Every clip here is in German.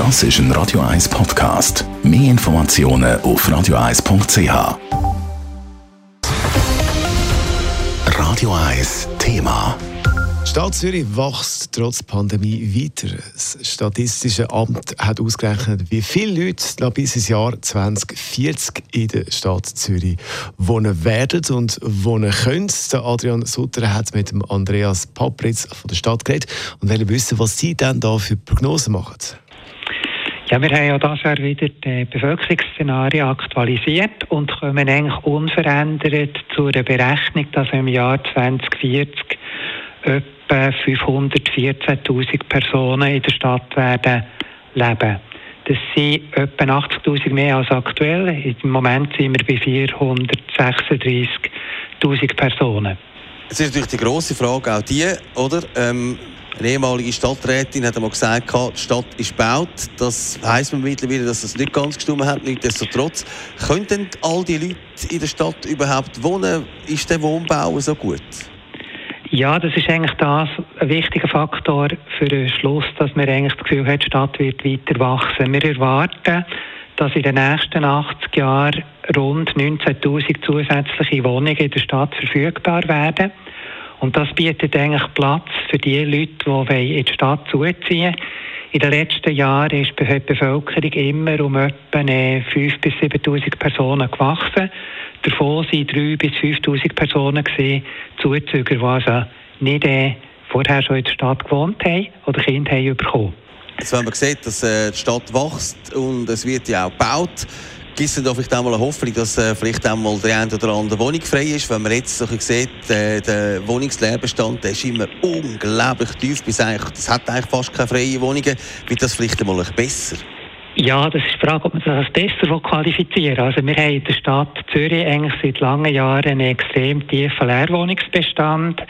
Das ist ein Radio 1 Podcast. Mehr Informationen auf radio1.ch. Radio 1 Thema. Die Stadt Zürich wächst trotz Pandemie weiter. Das Statistische Amt hat ausgerechnet, wie viele Leute bis ins Jahr 2040 in der Stadt Zürich wohnen werden und wohnen können. Der Adrian Sutter hat mit Andreas Papritz von der Stadt geredet und will wissen, was sie denn da für Prognosen machen. Ja, wir haben ja das Jahr wieder die Bevölkerungsszenarien aktualisiert und kommen eigentlich unverändert zu einer Berechnung, dass im Jahr 2040 etwa 514.000 Personen in der Stadt werden leben. Das sind etwa 80.000 mehr als aktuell. Im Moment sind wir bei 436.000 Personen. Es ist natürlich die grosse Frage auch die, oder? Ähm, eine ehemalige Stadträtin hat einmal gesagt, die Stadt ist gebaut. Das heisst man mittlerweile, dass es nicht ganz gestimmt hat. Nichtsdestotrotz, können denn all die Leute in der Stadt überhaupt wohnen? Ist der Wohnbau so gut? Ja, das ist eigentlich das ein wichtiger Faktor für den Schluss, dass man eigentlich das Gefühl hat, die Stadt wird weiter wachsen. Wir erwarten, dass in den nächsten 80 Jahren rund 19.000 zusätzliche Wohnungen in der Stadt verfügbar werden. Und das bietet eigentlich Platz für die Leute, die in die Stadt zuziehen In den letzten Jahren ist die Bevölkerung immer um etwa 5.000 bis 7.000 Personen gewachsen. Davon waren 3.000 bis 5.000 Personen Zuzüger, die also nicht äh, vorher schon in der Stadt gewohnt haben oder Kinder haben bekommen. Jetzt, wenn man sieht, dass äh, die Stadt wächst und es wird ja auch gebaut, gibt es da vielleicht einmal eine Hoffnung, dass äh, vielleicht einmal die eine oder andere Wohnung frei ist? Wenn man jetzt so sieht, äh, der Wohnungsleerbestand ist immer unglaublich tief, bis eigentlich, hat eigentlich fast keine freien Wohnungen. Wird das vielleicht einmal besser? Ja, das ist die Frage, ob man das als besser qualifizieren will. Also wir haben in der Stadt Zürich eigentlich seit langen Jahren einen extrem tiefen Leerwohnungsbestand.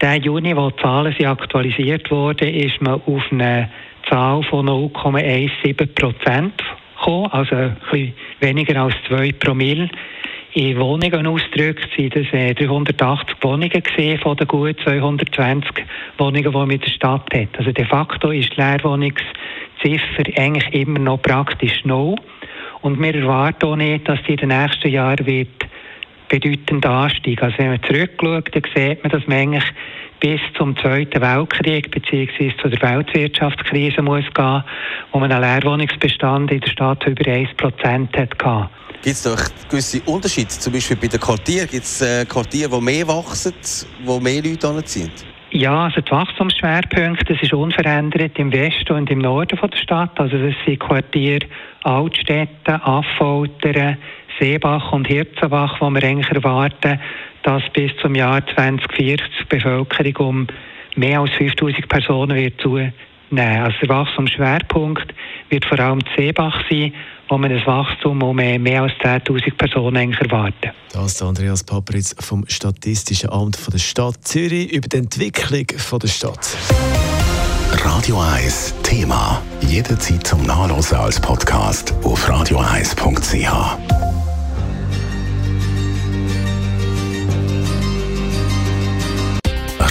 Der Juni, wo die Zahlen aktualisiert wurden, ist man auf eine Zahl von 0,17 Prozent gekommen, also ein bisschen weniger als 2 Promille. In Wohnungen ausgedrückt sind das 380 äh, Wohnungen gesehen von den gut 220 Wohnungen, die man in der Stadt hat. Also de facto ist die Leerwohnungs Ziffer eigentlich immer noch praktisch null. Und wir erwarten auch nicht, dass die in den nächsten Jahren wird bedeutend ansteigen. Also wenn man zurückschaut, dann sieht man, dass man eigentlich bis zum Zweiten Weltkrieg bzw. zu der Weltwirtschaftskrise muss gehen, wo man einen Leerwohnungsbestand in der Stadt über 1% hatte. Gibt es doch gewisse Unterschiede? Zum Beispiel bei den Quartieren. Gibt es äh, Quartiere, die mehr wachsen, wo mehr Leute anziehen? Ja, also die Wachstumsschwerpunkte, das ist unverändert im Westen und im Norden von der Stadt. Also das sind Quartiere Altstädte, Affoltern, Seebach und Hirzenbach, wo wir eigentlich erwarten, dass bis zum Jahr 2040 die Bevölkerung um mehr als 5000 Personen wird zunehmen. Also der Wachstumsschwerpunkt wird vor allem Seebach sein, wo man ein Wachstum um mehr als 10.000 Personen eigentlich erwarten. Das ist Andreas Papritz vom Statistischen Amt der Stadt Zürich über die Entwicklung der Stadt. Radio 1 Thema. Jederzeit zum Nachlesen als Podcast auf radio1.ch.